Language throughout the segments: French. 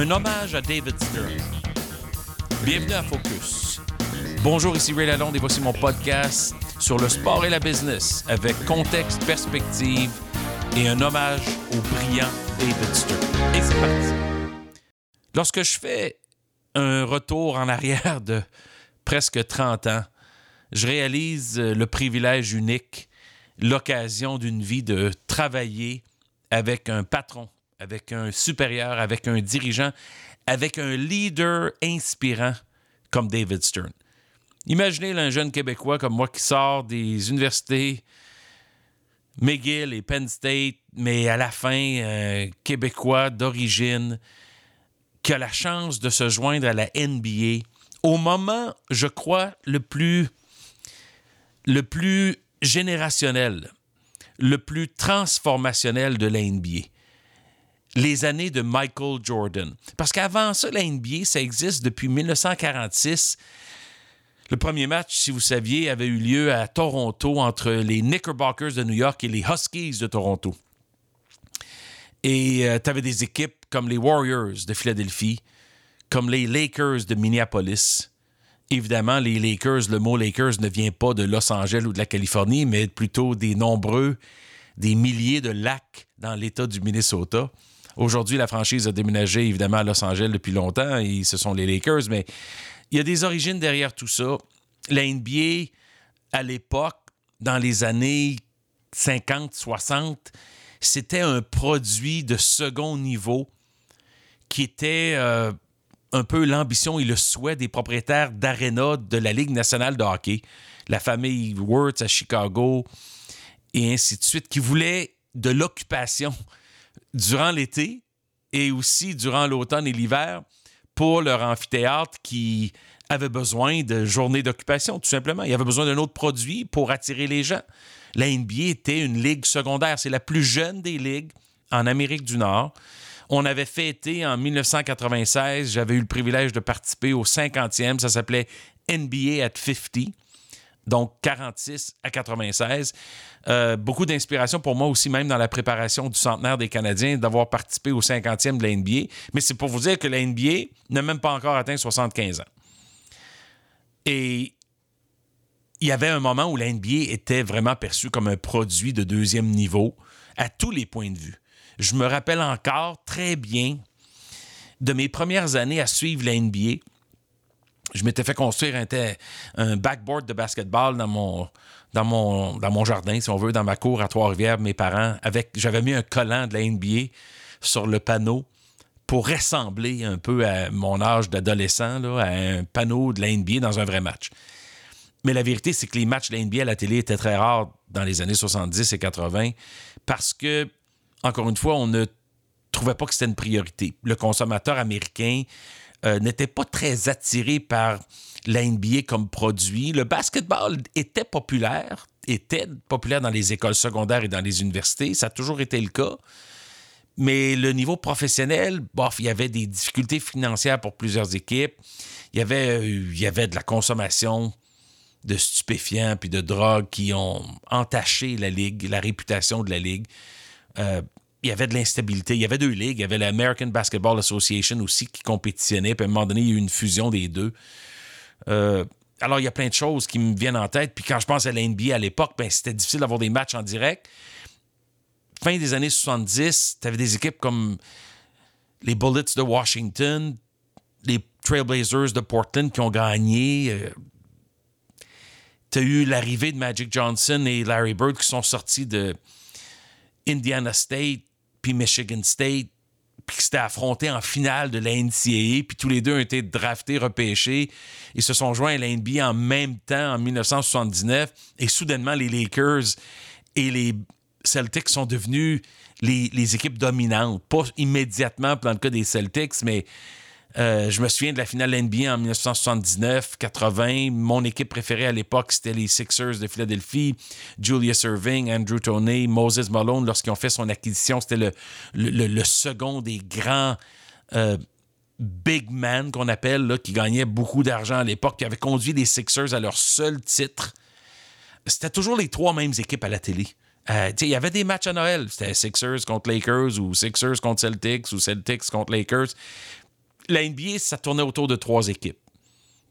un hommage à David Stern. Bienvenue à Focus. Bonjour, ici Ray Lalonde et voici mon podcast sur le sport et la business avec contexte, perspective et un hommage au brillant David Stern. Et c'est parti. Lorsque je fais un retour en arrière de presque 30 ans, je réalise le privilège unique, l'occasion d'une vie de travailler avec un patron, avec un supérieur, avec un dirigeant, avec un leader inspirant comme David Stern. Imaginez un jeune Québécois comme moi qui sort des universités McGill et Penn State, mais à la fin, un Québécois d'origine, qui a la chance de se joindre à la NBA au moment, je crois, le plus, le plus générationnel, le plus transformationnel de la NBA. Les années de Michael Jordan. Parce qu'avant ça, la NBA, ça existe depuis 1946. Le premier match, si vous saviez, avait eu lieu à Toronto entre les Knickerbockers de New York et les Huskies de Toronto. Et euh, tu avais des équipes comme les Warriors de Philadelphie, comme les Lakers de Minneapolis. Évidemment, les Lakers, le mot Lakers ne vient pas de Los Angeles ou de la Californie, mais plutôt des nombreux, des milliers de lacs dans l'État du Minnesota. Aujourd'hui, la franchise a déménagé évidemment à Los Angeles depuis longtemps et ce sont les Lakers, mais il y a des origines derrière tout ça. La NBA, à l'époque, dans les années 50, 60, c'était un produit de second niveau qui était euh, un peu l'ambition et le souhait des propriétaires d'aréna de la Ligue nationale de hockey, la famille Wirtz à Chicago et ainsi de suite, qui voulaient de l'occupation durant l'été et aussi durant l'automne et l'hiver pour leur amphithéâtre qui avait besoin de journées d'occupation, tout simplement. Il avait besoin d'un autre produit pour attirer les gens. La NBA était une ligue secondaire. C'est la plus jeune des ligues en Amérique du Nord. On avait fêté en 1996, j'avais eu le privilège de participer au 50e, ça s'appelait NBA at 50 donc 46 à 96. Euh, beaucoup d'inspiration pour moi aussi, même dans la préparation du centenaire des Canadiens, d'avoir participé au 50e de la. Mais c'est pour vous dire que la n'a même pas encore atteint 75 ans. Et il y avait un moment où la était vraiment perçue comme un produit de deuxième niveau à tous les points de vue. Je me rappelle encore très bien de mes premières années à suivre la. Je m'étais fait construire un, backboard de basketball dans mon, dans, mon, dans mon jardin, si on veut, dans ma cour à Trois-Rivières, mes parents. Avec, j'avais mis un collant de la NBA sur le panneau pour ressembler un peu à mon âge d'adolescent, à un panneau de la NBA dans un vrai match. Mais la vérité, c'est que les matchs de la NBA à la télé étaient très rares dans les années 70 et 80 parce que encore une fois, on ne trouvait pas que c'était une priorité. Le consommateur américain euh, n'était pas très attiré par la NBA comme produit. Le basketball était populaire, était populaire dans les écoles secondaires et dans les universités. Ça a toujours été le cas. Mais le niveau professionnel, bof, il y avait des difficultés financières pour plusieurs équipes. Il y avait, euh, de la consommation de stupéfiants puis de drogues qui ont entaché la ligue, la réputation de la ligue. Euh, il y avait de l'instabilité. Il y avait deux ligues. Il y avait l'American Basketball Association aussi qui compétitionnait. Puis à un moment donné, il y a eu une fusion des deux. Euh, alors, il y a plein de choses qui me viennent en tête. Puis quand je pense à la NBA à l'époque, ben, c'était difficile d'avoir des matchs en direct. Fin des années 70, tu avais des équipes comme les Bullets de Washington, les Trailblazers de Portland qui ont gagné. Euh, tu as eu l'arrivée de Magic Johnson et Larry Bird qui sont sortis de Indiana State puis Michigan State, puis qui s'étaient affrontés en finale de la NCAA, puis tous les deux ont été draftés, repêchés. Ils se sont joints à la NBA en même temps, en 1979, et soudainement, les Lakers et les Celtics sont devenus les, les équipes dominantes. Pas immédiatement dans le cas des Celtics, mais euh, je me souviens de la finale NBA en 1979-80. Mon équipe préférée à l'époque, c'était les Sixers de Philadelphie. Julius Irving, Andrew Toney, Moses Malone, lorsqu'ils ont fait son acquisition, c'était le, second des grands euh, big men qu'on appelle, là, qui gagnaient beaucoup d'argent à l'époque, qui avait conduit les Sixers à leur seul titre. C'était toujours les trois mêmes équipes à la télé. Euh, il y avait des matchs à Noël. C'était Sixers contre Lakers ou Sixers contre Celtics ou Celtics contre Lakers. La NBA, ça tournait autour de trois équipes.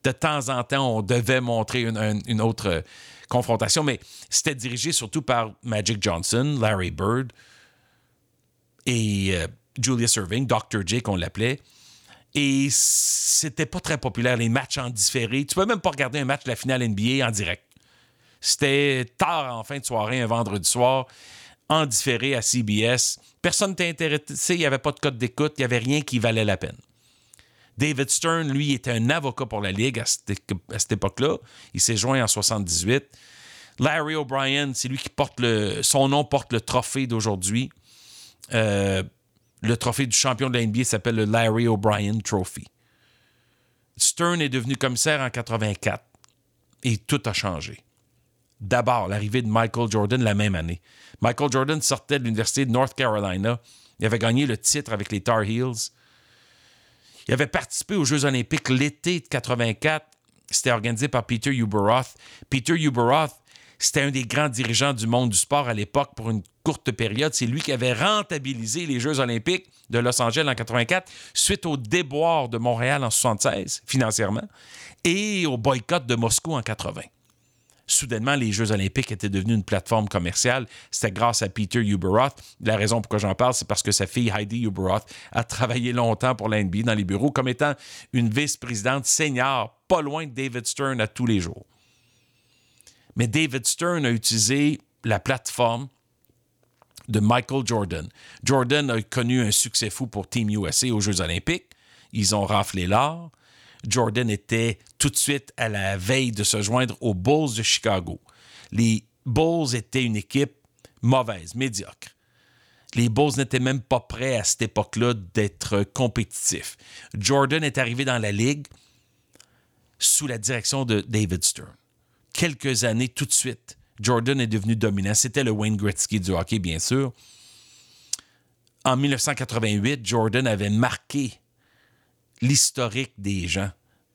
De temps en temps, on devait montrer une, autre euh, confrontation, mais c'était dirigé surtout par Magic Johnson, Larry Bird et euh, Julius Irving, Dr. J qu'on l'appelait. Et c'était pas très populaire, les matchs en différé. Tu peux même pas regarder un match de la finale NBA en direct. C'était tard en fin de soirée, un vendredi soir, en différé à CBS. Personne n'était intéressé, il n'y avait pas de code d'écoute, il n'y avait rien qui valait la peine. David Stern, lui, était un avocat pour la Ligue à cette, époque-là. Il s'est joint en 78. Larry O'Brien, c'est lui qui porte le. Son nom porte le trophée d'aujourd'hui. Euh, le trophée du champion de la NBA s'appelle le Larry O'Brien Trophy. Stern est devenu commissaire en 84 et tout a changé. D'abord, l'arrivée de Michael Jordan la même année. Michael Jordan sortait de l'Université de North Carolina. Il avait gagné le titre avec les Tar Heels. Il avait participé aux Jeux olympiques l'été de 84. C'était organisé par Peter Uberoth. Peter Uberoth, c'était un des grands dirigeants du monde du sport à l'époque pour une courte période. C'est lui qui avait rentabilisé les Jeux olympiques de Los Angeles en 84 suite au déboire de Montréal en 76 financièrement et au boycott de Moscou en 80 soudainement, les Jeux olympiques étaient devenus une plateforme commerciale. C'était grâce à Peter Uberoth. La raison pourquoi j'en parle, c'est parce que sa fille Heidi Uberoth a travaillé longtemps pour la NBA dans les bureaux comme étant une vice-présidente senior, pas loin de David Stern à tous les jours. Mais David Stern a utilisé la plateforme de Michael Jordan. Jordan a connu un succès fou pour Team USA aux Jeux olympiques. Ils ont raflé l'or. Jordan était tout de suite à la veille de se joindre aux Bulls de Chicago. Les Bulls étaient une équipe mauvaise, médiocre. Les Bulls n'étaient même pas prêts à cette époque-là d'être compétitifs. Jordan est arrivé dans la ligue sous la direction de David Stern. Quelques années tout de suite, Jordan est devenu dominant. C'était le Wayne Gretzky du hockey, bien sûr. En 1988, Jordan avait marqué l'historique des gens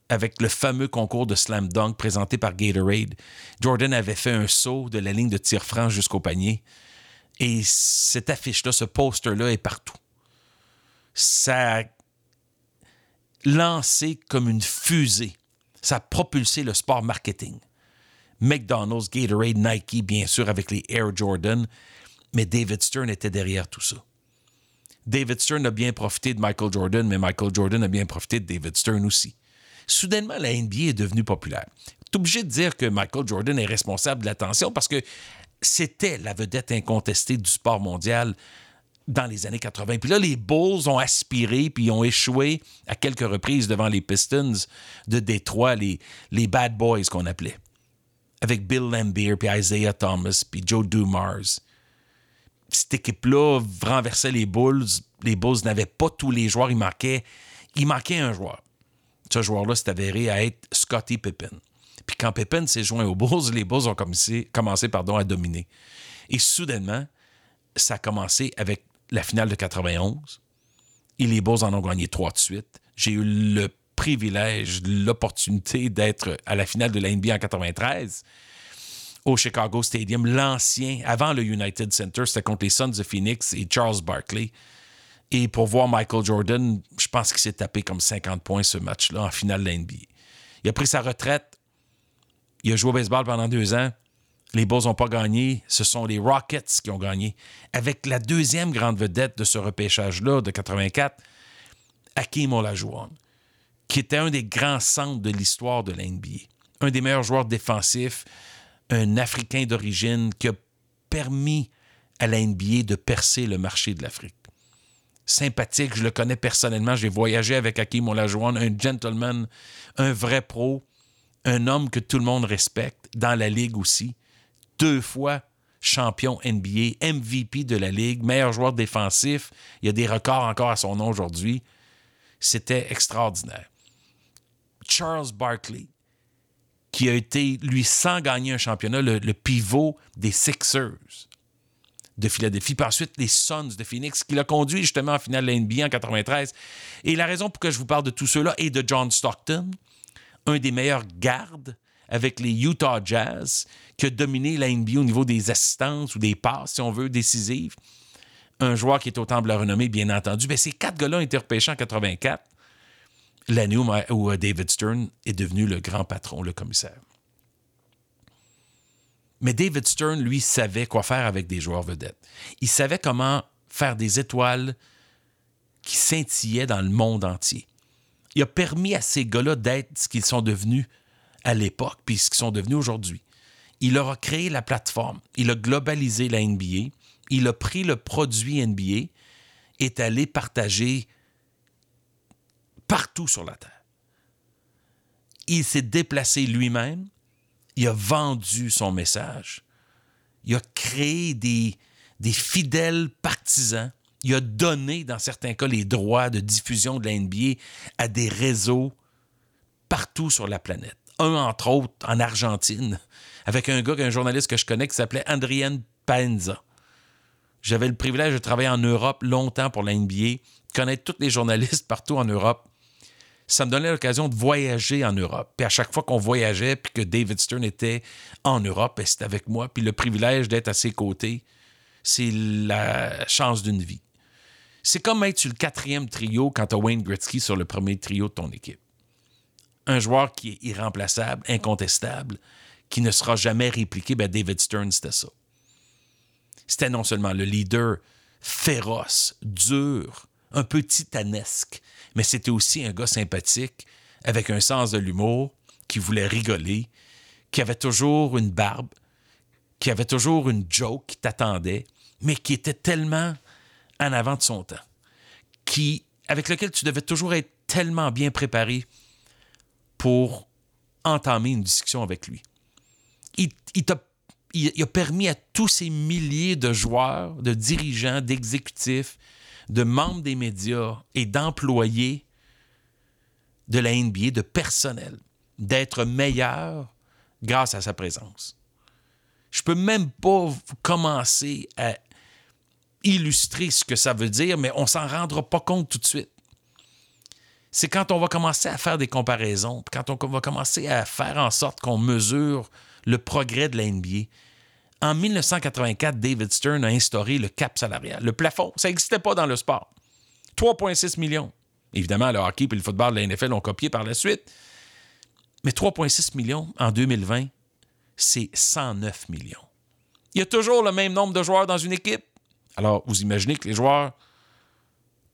avec le fameux concours de slam dunk présenté par Gatorade. Jordan avait fait un saut de la ligne de tir franc jusqu'au panier. Et cette affiche-là, ce poster-là est partout. Ça a lancé comme une fusée. Ça a propulsé le sport marketing. McDonald's, Gatorade, Nike, bien sûr, avec les Air Jordan. Mais David Stern était derrière tout ça. David Stern a bien profité de Michael Jordan, mais Michael Jordan a bien profité de David Stern aussi. Soudainement, la NBA est devenue populaire. Tu es obligé de dire que Michael Jordan est responsable de l'attention parce que c'était la vedette incontestée du sport mondial dans les années 80. Puis là, les Bulls ont aspiré puis ont échoué à quelques reprises devant les Pistons de Détroit, les, les Bad Boys qu'on appelait, avec Bill Lambier, puis Isaiah Thomas, puis Joe Dumars cette équipe-là renversait les Bulls. Les Bulls n'avaient pas tous les joueurs. Il manquait, il manquait un joueur. Ce joueur-là s'est avéré à être Scottie Pippen. Puis quand Pippen s'est joint aux Bulls, les Bulls ont commencé, commencé pardon, à dominer. Et soudainement, ça a commencé avec la finale de 91. Et les Bulls en ont gagné trois de suite. J'ai eu le privilège, l'opportunité d'être à la finale de la NBA en 93 au Chicago Stadium. L'ancien, avant le United Center, c'était contre les Suns de Phoenix et Charles Barkley. Et pour voir Michael Jordan, je pense qu'il s'est tapé comme 50 points ce match-là en finale de l'NBA. Il a pris sa retraite. Il a joué au baseball pendant deux ans. Les Bulls n'ont pas gagné. Ce sont les Rockets qui ont gagné. Avec la deuxième grande vedette de ce repêchage-là de 84, Hakim Olajuwon, qui était un des grands centres de l'histoire de l'NBA. Un des meilleurs joueurs défensifs, un Africain d'origine qui a permis à la NBA de percer le marché de l'Afrique. Sympathique, je le connais personnellement, j'ai voyagé avec Hakim Olajuwon, un gentleman, un vrai pro, un homme que tout le monde respecte, dans la Ligue aussi. Deux fois champion NBA, MVP de la Ligue, meilleur joueur défensif. Il y a des records encore à son nom aujourd'hui. C'était extraordinaire. Charles Barkley, qui a été, lui, sans gagner un championnat, le, pivot des Sixers de Philadelphie, puis ensuite les Suns de Phoenix, qui l'a conduit justement en finale de la NBA en 93. Et la raison pour que je vous parle de tout cela est de John Stockton, un des meilleurs gardes avec les Utah Jazz, qui a dominé la NBA au niveau des assistances ou des passes, si on veut, décisives. Un joueur qui est au temple de la renommée, bien entendu. Mais ces quatre gars-là ont été repêchés en 84. l'année où, David Stern est devenu le grand patron, le commissaire. Mais David Stern, lui, savait quoi faire avec des joueurs vedettes. Il savait comment faire des étoiles qui scintillaient dans le monde entier. Il a permis à ces gars-là d'être ce qu'ils sont devenus à l'époque, puis ce qu'ils sont devenus aujourd'hui. Il leur a créé la plateforme, il a globalisé la NBA, il a pris le produit NBA, est allé partager partout sur la Terre. Il s'est déplacé lui-même, il a vendu son message, il a créé des, fidèles partisans, il a donné, dans certains cas, les droits de diffusion de la NBA à des réseaux partout sur la planète. Un, entre autres, en Argentine, avec un gars, un journaliste que je connais qui s'appelait Adrien Paenza. J'avais le privilège de travailler en Europe longtemps pour la NBA, connaître tous les journalistes partout en Europe. Ça me donnait l'occasion de voyager en Europe. Puis à chaque fois qu'on voyageait, puis que David Stern était en Europe, c'était avec moi. Puis le privilège d'être à ses côtés, c'est la chance d'une vie. C'est comme être sur le quatrième trio quand tu as Wayne Gretzky sur le premier trio de ton équipe. Un joueur qui est irremplaçable, incontestable, qui ne sera jamais répliqué, ben David Stern, c'était ça. C'était non seulement le leader féroce, dur, un peu titanesque, mais c'était aussi un gars sympathique, avec un sens de l'humour, qui voulait rigoler, qui avait toujours une barbe, qui avait toujours une joke qui t'attendait, mais qui était tellement en avant de son temps, qui, avec lequel tu devais toujours être tellement bien préparé pour entamer une discussion avec lui. Il, il, a permis à tous ces milliers de joueurs, de dirigeants, d'exécutifs, de membres des médias et d'employés de la NBA, de personnel, d'être meilleurs grâce à sa présence. Je peux même pas commencer à illustrer ce que ça veut dire, mais on s'en rendra pas compte tout de suite. C'est quand on va commencer à faire des comparaisons, quand on va commencer à faire en sorte qu'on mesure le progrès de la NBA. En 1984, David Stern a instauré le cap salarial, le plafond. Ça n'existait pas dans le sport. 3,6 millions. Évidemment, le hockey et le football de la NFL ont copié par la suite. Mais 3,6 millions en 2020, c'est 109 millions. Il y a toujours le même nombre de joueurs dans une équipe. Alors, vous imaginez que les joueurs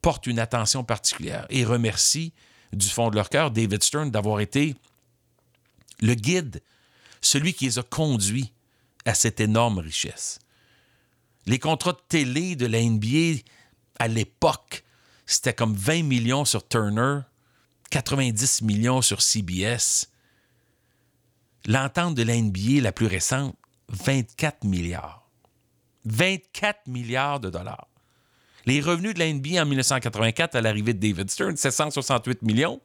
portent une attention particulière et remercient du fond de leur cœur David Stern d'avoir été le guide, celui qui les a conduits à cette énorme richesse. Les contrats de télé de la NBA à l'époque, c'était comme 20 millions sur Turner, 90 millions sur CBS. L'entente de la NBA la plus récente, 24 milliards. 24 milliards de dollars. Les revenus de la NBA en 1984 à l'arrivée de David Stern, c'est 168 millions.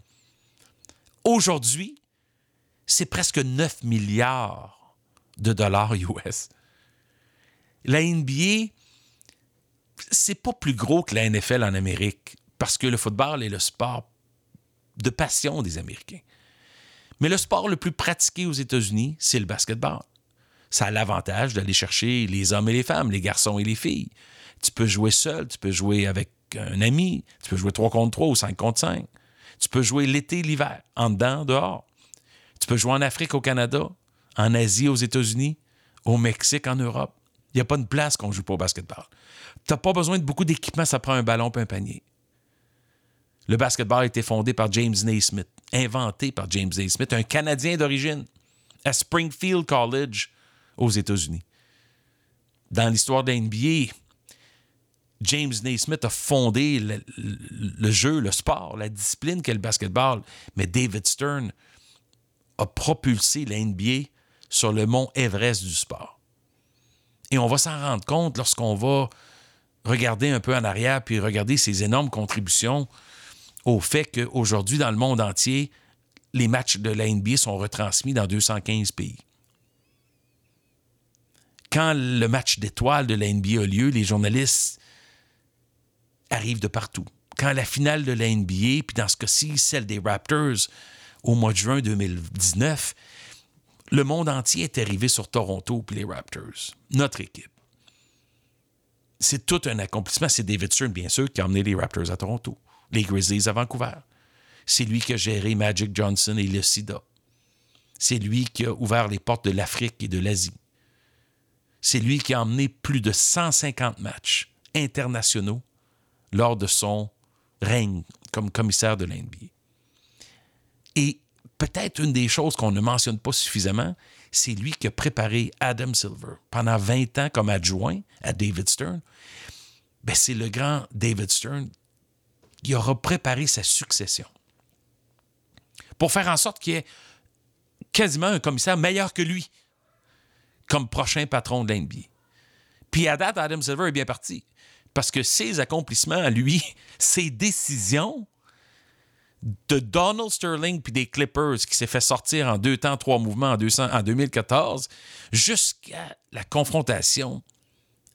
Aujourd'hui, c'est presque 9 milliards de dollars US. La NBA, c'est pas plus gros que la NFL en Amérique parce que le football est le sport de passion des Américains. Mais le sport le plus pratiqué aux États-Unis, c'est le basketball ça a l'avantage d'aller chercher les hommes et les femmes, les garçons et les filles. Tu peux jouer seul, tu peux jouer avec un ami, tu peux jouer 3 contre 3 ou 5 contre 5. Tu peux jouer l'été, l'hiver, en dedans, dehors. Tu peux jouer en Afrique, au Canada, en Asie, aux États-Unis, au Mexique, en Europe. Il n'y a pas de place qu'on ne joue pas au basketball. Tu n'as pas besoin de beaucoup d'équipement, ça prend un ballon et un panier. Le basketball a été fondé par James Naismith, inventé par James Naismith, un Canadien d'origine, à Springfield College, aux États-Unis. Dans l'histoire de NBA, James Naismith a fondé le, jeu, le sport, la discipline qu'est le basketball, mais David Stern a propulsé la NBA sur le mont Everest du sport. Et on va s'en rendre compte lorsqu'on va regarder un peu en arrière puis regarder ses énormes contributions au fait qu'aujourd'hui, dans le monde entier, les matchs de la NBA sont retransmis dans 215 pays quand le match d'étoiles de la NBA a lieu, les journalistes arrivent de partout. Quand la finale de la NBA, puis dans ce cas-ci, celle des Raptors au mois de juin 2019, le monde entier est arrivé sur Toronto puis les Raptors, notre équipe. C'est tout un accomplissement. C'est David Stern, bien sûr, qui a emmené les Raptors à Toronto, les Grizzlies à Vancouver. C'est lui qui a géré Magic Johnson et le sida. C'est lui qui a ouvert les portes de l'Afrique et de l'Asie. C'est lui qui a emmené plus de 150 matchs internationaux lors de son règne comme commissaire de l'NBA. Et peut-être une des choses qu'on ne mentionne pas suffisamment, c'est lui qui a préparé Adam Silver pendant 20 ans comme adjoint à David Stern. Ben, c'est le grand David Stern qui aura préparé sa succession pour faire en sorte qu'il y ait quasiment un commissaire meilleur que lui comme prochain patron de l'NBA. Puis à date, Adam Silver est bien parti parce que ses accomplissements à lui, ses décisions de Donald Sterling puis des Clippers qui s'est fait sortir en deux temps, trois mouvements en, 200, en 2014, jusqu'à la confrontation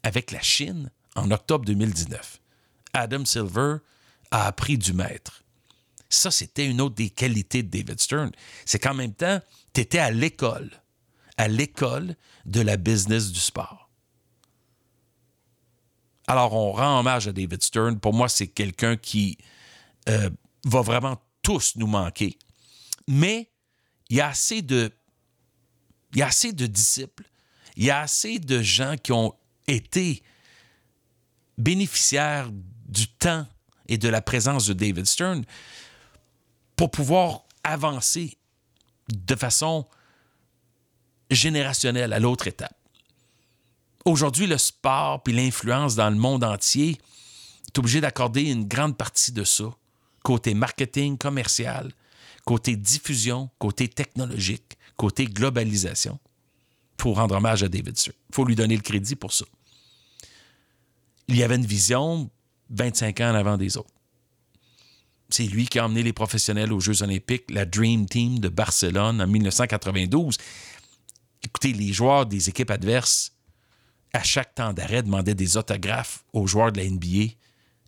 avec la Chine en octobre 2019. Adam Silver a appris du maître. Ça, c'était une autre des qualités de David Stern. C'est qu'en même temps, tu étais à l'école, à l'école de la business du sport. Alors, on rend hommage à David Stern. Pour moi, c'est quelqu'un qui euh, va vraiment tous nous manquer. Mais il y a assez de, disciples, il y a assez de gens qui ont été bénéficiaires du temps et de la présence de David Stern pour pouvoir avancer de façon générationnelle à l'autre étape. Aujourd'hui, le sport puis l'influence dans le monde entier est obligé d'accorder une grande partie de ça, côté marketing commercial, côté diffusion, côté technologique, côté globalisation. Il faut rendre hommage à David Stern. Il faut lui donner le crédit pour ça. Il y avait une vision 25 ans en avant des autres. C'est lui qui a emmené les professionnels aux Jeux olympiques, la Dream Team de Barcelone en 1992. Écoutez, les joueurs des équipes adverses à chaque temps d'arrêt, demandait des autographes aux joueurs de la NBA.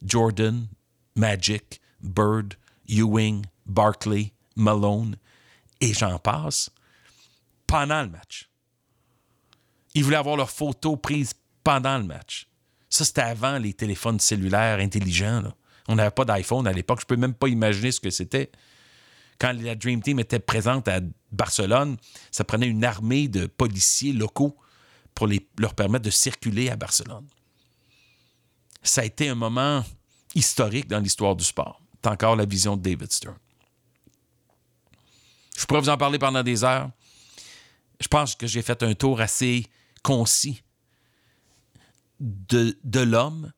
Jordan, Magic, Bird, Ewing, Barkley, Malone, et j'en passe, pendant le match. Ils voulaient avoir leurs photos prises pendant le match. Ça, c'était avant les téléphones cellulaires intelligents. On n'avait pas d'iPhone à l'époque. Je ne peux même pas imaginer ce que c'était. Quand la Dream Team était présente à Barcelone, ça prenait une armée de policiers locaux pour leur permettre de circuler à Barcelone. Ça a été un moment historique dans l'histoire du sport. Encore la vision de David Stern. Je pourrais vous en parler pendant des heures. Je pense que j'ai fait un tour assez concis de, l'homme.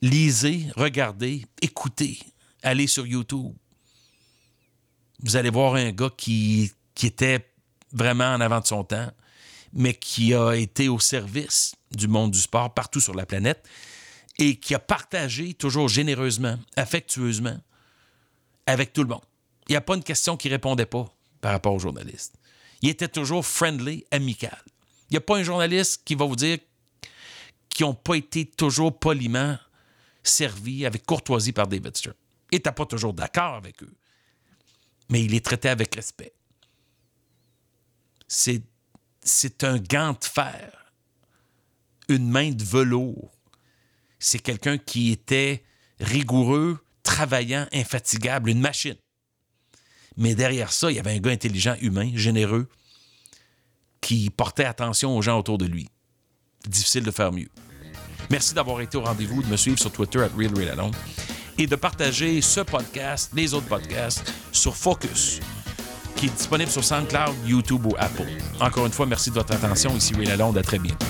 Lisez, regardez, écoutez, allez sur YouTube. Vous allez voir un gars qui était vraiment en avant de son temps mais qui a été au service du monde du sport partout sur la planète et qui a partagé toujours généreusement, affectueusement avec tout le monde. Il n'y a pas une question qui ne répondait pas par rapport aux journalistes. Il était toujours friendly, amical. Il n'y a pas un journaliste qui va vous dire qu'ils n'ont pas été toujours poliment servis avec courtoisie par David Stern. Il n'était pas toujours d'accord avec eux, mais il les traitait avec respect. C'est un gant de fer, une main de velours. C'est quelqu'un qui était rigoureux, travaillant, infatigable, une machine. Mais derrière ça, il y avait un gars intelligent, humain, généreux, qui portait attention aux gens autour de lui. Difficile de faire mieux. Merci d'avoir été au rendez-vous, de me suivre sur Twitter at RealRealAlone et de partager ce podcast, les autres podcasts sur Focus, qui est disponible sur SoundCloud, YouTube ou Apple. Encore une fois, merci de votre attention. Ici Ray Lalonde. À très bientôt.